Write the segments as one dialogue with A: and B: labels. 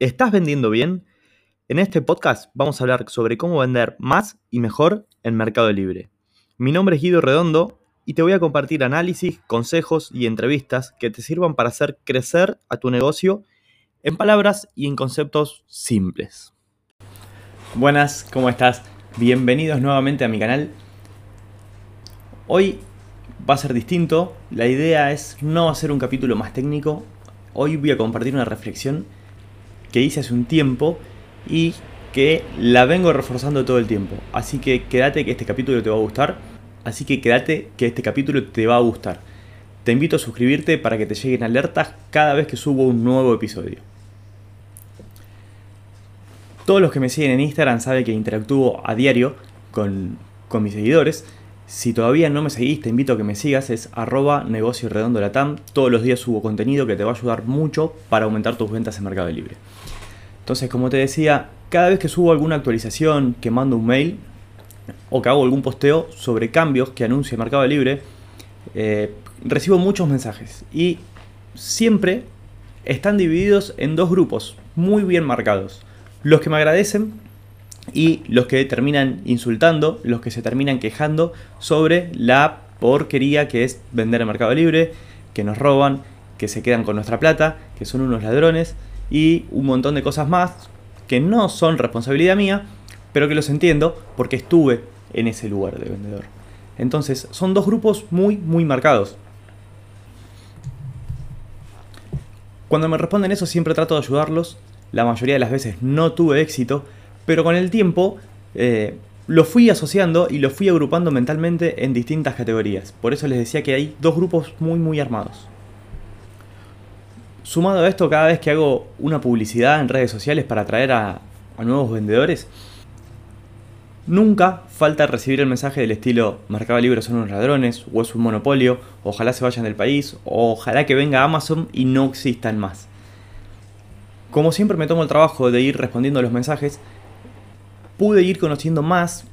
A: ¿Estás vendiendo bien? En este podcast vamos a hablar sobre cómo vender más y mejor en Mercado Libre. Mi nombre es Guido Redondo y te voy a compartir análisis, consejos y entrevistas que te sirvan para hacer crecer a tu negocio en palabras y en conceptos simples. Buenas, ¿cómo estás? Bienvenidos nuevamente a mi canal. Hoy va a ser distinto. La idea es no hacer un capítulo más técnico. Hoy voy a compartir una reflexión que hice hace un tiempo y que la vengo reforzando todo el tiempo. Así que quédate que este capítulo te va a gustar. Así que quédate que este capítulo te va a gustar. Te invito a suscribirte para que te lleguen alertas cada vez que subo un nuevo episodio. Todos los que me siguen en Instagram saben que interactúo a diario con, con mis seguidores. Si todavía no me seguís, te invito a que me sigas, es arroba negocio redondo latam. Todos los días subo contenido que te va a ayudar mucho para aumentar tus ventas en Mercado Libre. Entonces, como te decía, cada vez que subo alguna actualización, que mando un mail o que hago algún posteo sobre cambios que anuncie Mercado Libre, eh, recibo muchos mensajes y siempre están divididos en dos grupos muy bien marcados. Los que me agradecen y los que terminan insultando, los que se terminan quejando sobre la porquería que es vender en Mercado Libre, que nos roban, que se quedan con nuestra plata, que son unos ladrones y un montón de cosas más que no son responsabilidad mía, pero que los entiendo porque estuve en ese lugar de vendedor. Entonces, son dos grupos muy, muy marcados. Cuando me responden eso siempre trato de ayudarlos. La mayoría de las veces no tuve éxito, pero con el tiempo eh, lo fui asociando y lo fui agrupando mentalmente en distintas categorías. Por eso les decía que hay dos grupos muy, muy armados. Sumado a esto, cada vez que hago una publicidad en redes sociales para atraer a, nuevos vendedores, nunca falta recibir el mensaje del estilo Mercado Libre son unos ladrones, o es un monopolio, ojalá se vayan del país, o ojalá que venga Amazon y no existan más. Como siempre me tomo el trabajo de ir respondiendo a los mensajes, pude ir conociendo más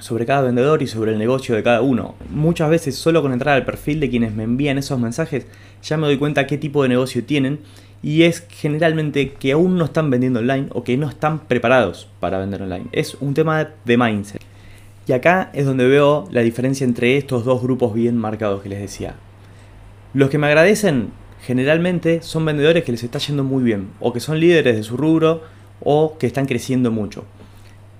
A: sobre cada vendedor y sobre el negocio de cada uno. Muchas veces solo con entrar al perfil de quienes me envían esos mensajes ya me doy cuenta qué tipo de negocio tienen y es generalmente que aún no están vendiendo online o que no están preparados para vender online. Es un tema de mindset. Y acá es donde veo la diferencia entre estos dos grupos bien marcados que les decía. Los que me agradecen generalmente son vendedores que les está yendo muy bien o que son líderes de su rubro o que están creciendo mucho.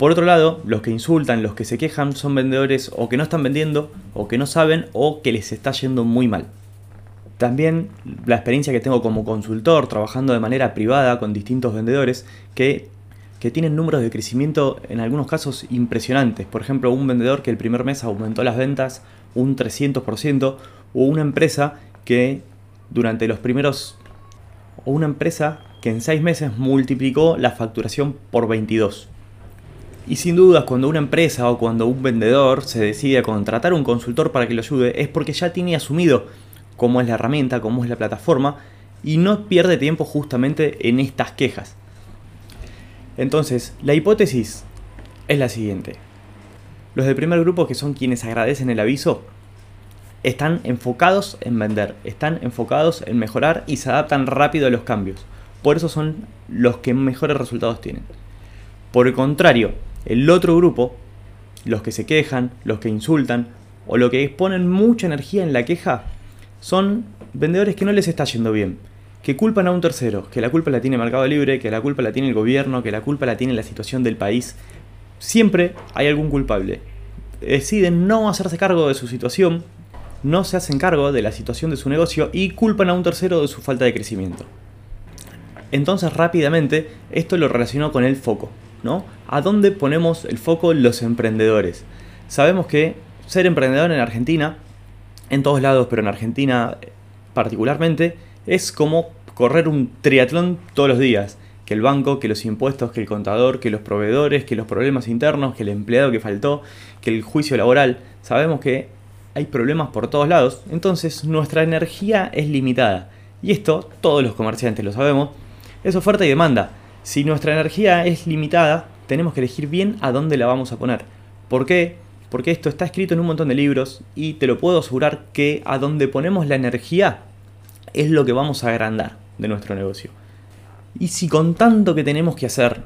A: Por otro lado, los que insultan, los que se quejan, son vendedores o que no están vendiendo, o que no saben, o que les está yendo muy mal. También la experiencia que tengo como consultor, trabajando de manera privada con distintos vendedores, que, que tienen números de crecimiento en algunos casos impresionantes. Por ejemplo, un vendedor que el primer mes aumentó las ventas un 300%, o una empresa que durante los primeros... o una empresa que en 6 meses multiplicó la facturación por 22. Y sin dudas, cuando una empresa o cuando un vendedor se decide a contratar un consultor para que lo ayude, es porque ya tiene asumido cómo es la herramienta, cómo es la plataforma, y no pierde tiempo justamente en estas quejas. Entonces, la hipótesis es la siguiente. Los del primer grupo, que son quienes agradecen el aviso, están enfocados en vender, están enfocados en mejorar y se adaptan rápido a los cambios. Por eso son los que mejores resultados tienen. Por el contrario, el otro grupo, los que se quejan, los que insultan o los que exponen mucha energía en la queja, son vendedores que no les está yendo bien, que culpan a un tercero, que la culpa la tiene Mercado Libre, que la culpa la tiene el gobierno, que la culpa la tiene la situación del país. Siempre hay algún culpable. Deciden no hacerse cargo de su situación, no se hacen cargo de la situación de su negocio y culpan a un tercero de su falta de crecimiento. Entonces rápidamente esto lo relaciono con el foco. ¿No? ¿A dónde ponemos el foco los emprendedores? Sabemos que ser emprendedor en Argentina, en todos lados, pero en Argentina particularmente, es como correr un triatlón todos los días. Que el banco, que los impuestos, que el contador, que los proveedores, que los problemas internos, que el empleado que faltó, que el juicio laboral. Sabemos que hay problemas por todos lados, entonces nuestra energía es limitada. Y esto, todos los comerciantes lo sabemos, es oferta y demanda. Si nuestra energía es limitada, tenemos que elegir bien a dónde la vamos a poner. ¿Por qué? Porque esto está escrito en un montón de libros y te lo puedo asegurar que a donde ponemos la energía es lo que vamos a agrandar de nuestro negocio. Y si con tanto que tenemos que hacer,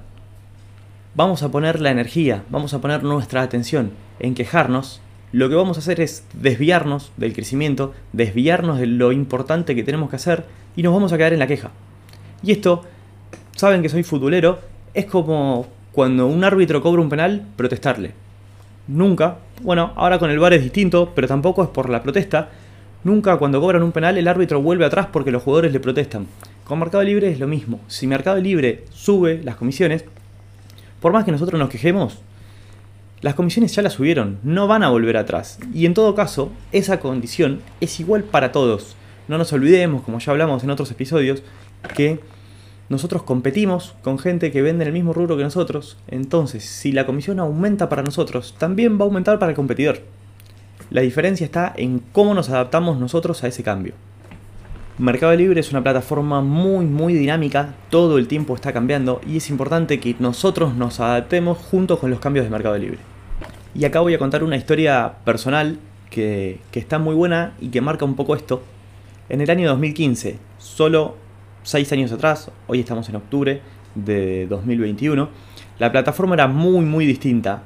A: vamos a poner la energía, vamos a poner nuestra atención en quejarnos, lo que vamos a hacer es desviarnos del crecimiento, desviarnos de lo importante que tenemos que hacer y nos vamos a quedar en la queja. Y esto, saben que soy futbolero, es como cuando un árbitro cobra un penal, protestarle. Nunca, bueno, ahora con el VAR es distinto, pero tampoco es por la protesta. Nunca cuando cobran un penal el árbitro vuelve atrás porque los jugadores le protestan. Con Mercado Libre es lo mismo. Si Mercado Libre sube las comisiones, por más que nosotros nos quejemos, las comisiones ya las subieron, no van a volver atrás. Y en todo caso, esa condición es igual para todos. No nos olvidemos, como ya hablamos en otros episodios, que nosotros competimos con gente que vende en el mismo rubro que nosotros, entonces si la comisión aumenta para nosotros, también va a aumentar para el competidor. La diferencia está en cómo nos adaptamos nosotros a ese cambio. Mercado Libre es una plataforma muy muy dinámica, todo el tiempo está cambiando y es importante que nosotros nos adaptemos junto con los cambios de Mercado Libre. Y acá voy a contar una historia personal que, que está muy buena y que marca un poco esto. En el año 2015, solo 6 años atrás, hoy estamos en octubre de 2021, la plataforma era muy muy distinta,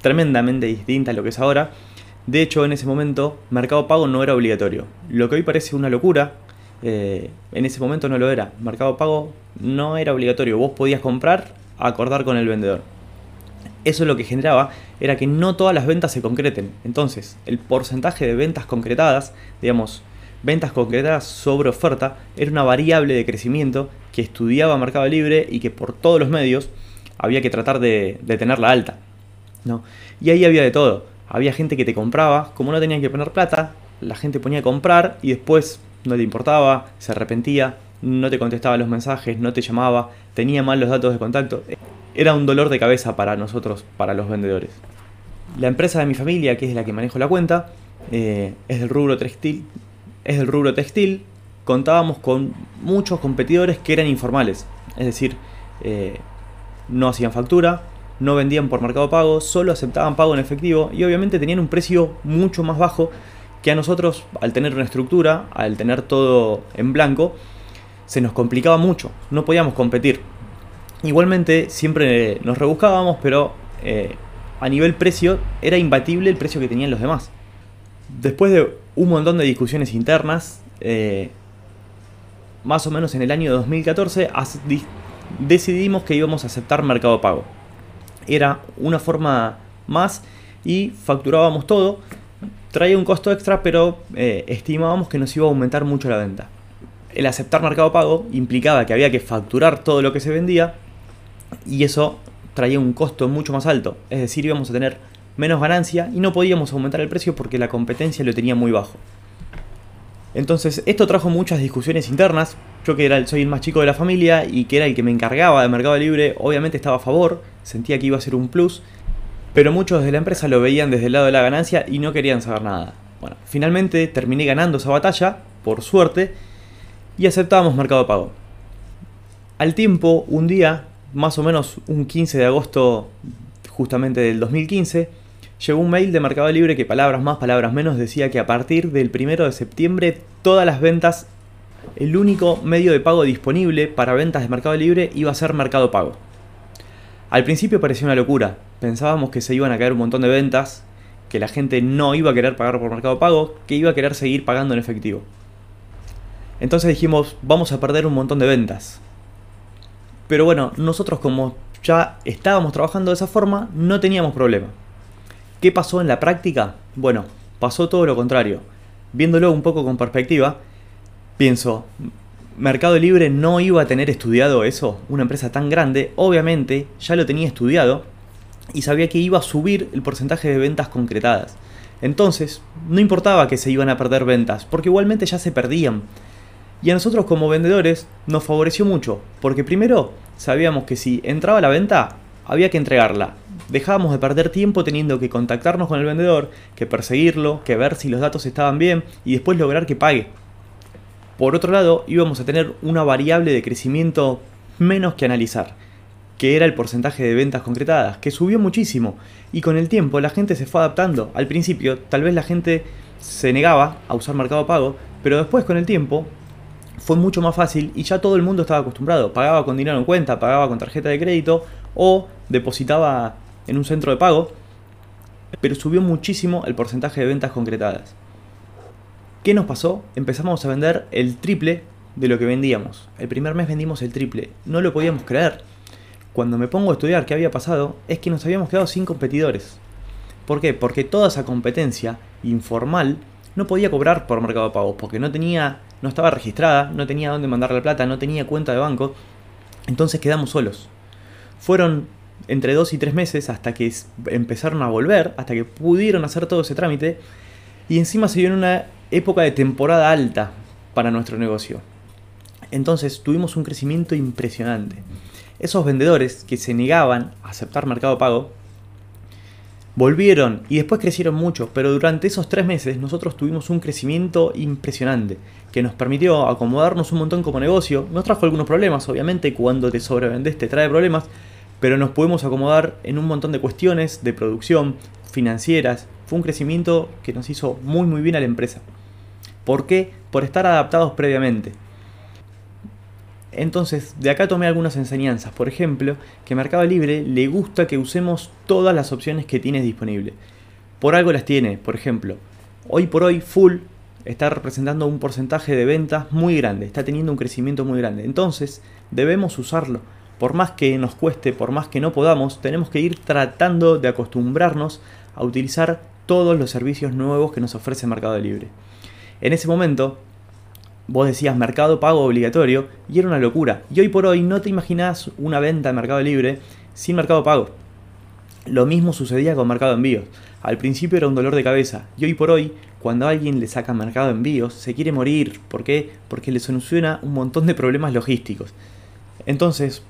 A: tremendamente distinta a lo que es ahora. De hecho, en ese momento, Mercado Pago no era obligatorio. Lo que hoy parece una locura, eh, en ese momento no lo era. Mercado Pago no era obligatorio. Vos podías comprar, acordar con el vendedor. Eso lo que generaba era que no todas las ventas se concreten. Entonces, el porcentaje de ventas concretadas, digamos, ventas concretas sobre oferta era una variable de crecimiento que estudiaba Mercado Libre y que por todos los medios había que tratar de, tenerla alta. ¿no? Y ahí había de todo. Había gente que te compraba, como no tenían que poner plata, la gente ponía a comprar y después no le importaba, se arrepentía, no te contestaba los mensajes, no te llamaba, tenía mal los datos de contacto. Era un dolor de cabeza para nosotros, para los vendedores. La empresa de mi familia, que es la que manejo la cuenta, eh, es del rubro textil, es del rubro textil, contábamos con muchos competidores que eran informales, es decir, eh, no hacían factura, no vendían por mercado pago, solo aceptaban pago en efectivo y obviamente tenían un precio mucho más bajo que a nosotros, al tener una estructura, al tener todo en blanco, se nos complicaba mucho, no podíamos competir. Igualmente siempre nos rebuscábamos, pero eh, a nivel precio era imbatible el precio que tenían los demás. Después de un montón de discusiones internas, eh, más o menos en el año 2014, decidimos que íbamos a aceptar Mercado Pago. Era una forma más y facturábamos todo. Traía un costo extra, pero eh, estimábamos que nos iba a aumentar mucho la venta. El aceptar Mercado Pago implicaba que había que facturar todo lo que se vendía y eso traía un costo mucho más alto. Es decir, íbamos a tener menos ganancia y no podíamos aumentar el precio porque la competencia lo tenía muy bajo. Entonces, esto trajo muchas discusiones internas. Yo que era el, soy el más chico de la familia y que era el que me encargaba de Mercado Libre, obviamente estaba a favor, sentía que iba a ser un plus, pero muchos de la empresa lo veían desde el lado de la ganancia y no querían saber nada. Bueno, finalmente terminé ganando esa batalla, por suerte, y aceptábamos Mercado Pago. Al tiempo, un día, más o menos un 15 de agosto justamente del 2015, Llegó un mail de Mercado Libre que palabras más, palabras menos decía que a partir del 1 de septiembre todas las ventas, el único medio de pago disponible para ventas de Mercado Libre iba a ser Mercado Pago. Al principio parecía una locura, pensábamos que se iban a caer un montón de ventas, que la gente no iba a querer pagar por Mercado Pago, que iba a querer seguir pagando en efectivo. Entonces dijimos, vamos a perder un montón de ventas. Pero bueno, nosotros como ya estábamos trabajando de esa forma, no teníamos problema. ¿Qué pasó en la práctica? Bueno, pasó todo lo contrario. Viéndolo un poco con perspectiva, pienso, Mercado Libre no iba a tener estudiado eso, una empresa tan grande, obviamente ya lo tenía estudiado y sabía que iba a subir el porcentaje de ventas concretadas. Entonces, no importaba que se iban a perder ventas, porque igualmente ya se perdían. Y a nosotros como vendedores nos favoreció mucho, porque primero sabíamos que si entraba la venta, había que entregarla. Dejábamos de perder tiempo teniendo que contactarnos con el vendedor, que perseguirlo, que ver si los datos estaban bien y después lograr que pague. Por otro lado, íbamos a tener una variable de crecimiento menos que analizar, que era el porcentaje de ventas concretadas, que subió muchísimo y con el tiempo la gente se fue adaptando. Al principio tal vez la gente se negaba a usar Mercado Pago, pero después con el tiempo fue mucho más fácil y ya todo el mundo estaba acostumbrado. Pagaba con dinero en cuenta, pagaba con tarjeta de crédito o depositaba en un centro de pago, pero subió muchísimo el porcentaje de ventas concretadas. ¿Qué nos pasó? Empezamos a vender el triple de lo que vendíamos. El primer mes vendimos el triple. No lo podíamos creer. Cuando me pongo a estudiar qué había pasado, es que nos habíamos quedado sin competidores. ¿Por qué? Porque toda esa competencia informal no podía cobrar por Mercado Pago, porque no tenía, no estaba registrada, no tenía dónde mandar la plata, no tenía cuenta de banco. Entonces quedamos solos. Fueron entre dos y tres meses hasta que empezaron a volver, hasta que pudieron hacer todo ese trámite. Y encima se dio en una época de temporada alta para nuestro negocio. Entonces tuvimos un crecimiento impresionante. Esos vendedores que se negaban a aceptar Mercado Pago volvieron y después crecieron mucho, pero durante esos tres meses nosotros tuvimos un crecimiento impresionante que nos permitió acomodarnos un montón como negocio. Nos trajo algunos problemas, obviamente, cuando te sobrevendes te trae problemas, pero nos pudimos acomodar en un montón de cuestiones de producción, financieras. Fue un crecimiento que nos hizo muy muy bien a la empresa. ¿Por qué? Por estar adaptados previamente. Entonces, de acá tomé algunas enseñanzas. Por ejemplo, que Mercado Libre le gusta que usemos todas las opciones que tienes disponible. Por algo las tiene. Por ejemplo, hoy por hoy Full está representando un porcentaje de ventas muy grande. Está teniendo un crecimiento muy grande. Entonces, debemos usarlo. Por más que nos cueste, por más que no podamos, tenemos que ir tratando de acostumbrarnos a utilizar todos los servicios nuevos que nos ofrece Mercado Libre. En ese momento, vos decías mercado pago obligatorio y era una locura. Y hoy por hoy no te imaginás una venta de Mercado Libre sin mercado pago. Lo mismo sucedía con Mercado Envíos. Al principio era un dolor de cabeza y hoy por hoy, cuando alguien le saca Mercado Envíos, se quiere morir. ¿Por qué? Porque le soluciona un montón de problemas logísticos. Entonces,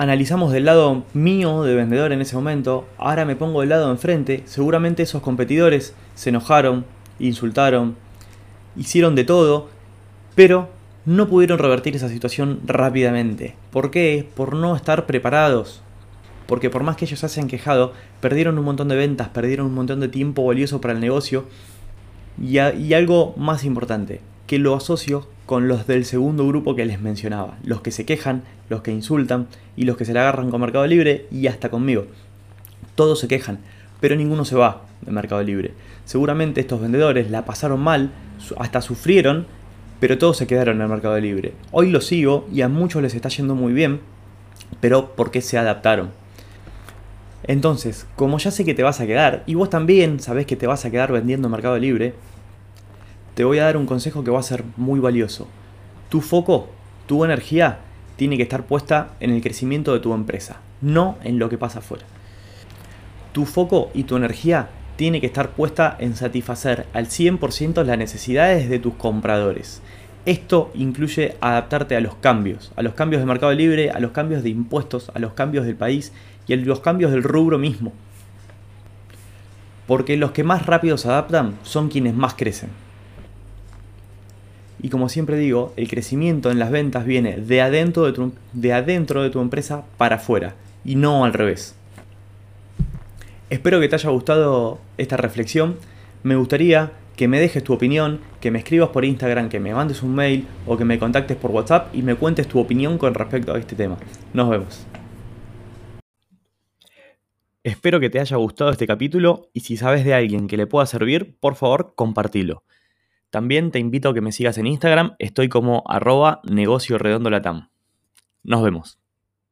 A: analizamos del lado mío de vendedor en ese momento, ahora me pongo del lado enfrente, seguramente esos competidores se enojaron, insultaron, hicieron de todo pero no pudieron revertir esa situación rápidamente. ¿Por qué? Por no estar preparados. Porque por más que ellos se hayan quejado, perdieron un montón de ventas, perdieron un montón de tiempo valioso para el negocio. Y, y algo más importante, que lo asocio con los del segundo grupo que les mencionaba. Los que se quejan, los que insultan y los que se le agarran con Mercado Libre y hasta conmigo. Todos se quejan, pero ninguno se va de Mercado Libre. Seguramente estos vendedores la pasaron mal, hasta sufrieron pero todos se quedaron en el mercado libre. Hoy lo sigo y a muchos les está yendo muy bien, pero porque se adaptaron. Entonces, como ya sé que te vas a quedar, y vos también sabés que te vas a quedar vendiendo en Mercado Libre, te voy a dar un consejo que va a ser muy valioso. Tu foco, tu energía, tiene que estar puesta en el crecimiento de tu empresa, no en lo que pasa afuera. Tu foco y tu energía tiene que estar puesta en satisfacer al 100% las necesidades de tus compradores. Esto incluye adaptarte a los cambios, a los cambios de mercado libre, a los cambios de impuestos, a los cambios del país y a los cambios del rubro mismo. Porque los que más rápido se adaptan son quienes más crecen. Y como siempre digo, el crecimiento en las ventas viene de adentro de tu, de adentro de tu empresa para afuera y no al revés. Espero que te haya gustado esta reflexión. Me gustaría que me dejes tu opinión, que me escribas por Instagram, que me mandes un mail o que me contactes por WhatsApp y me cuentes tu opinión con respecto a este tema. Nos vemos. Espero que te haya gustado este capítulo y si sabes de alguien que le pueda servir, por favor, compartilo. También te invito a que me sigas en Instagram, estoy como arroba negocio redondo latam. Nos vemos.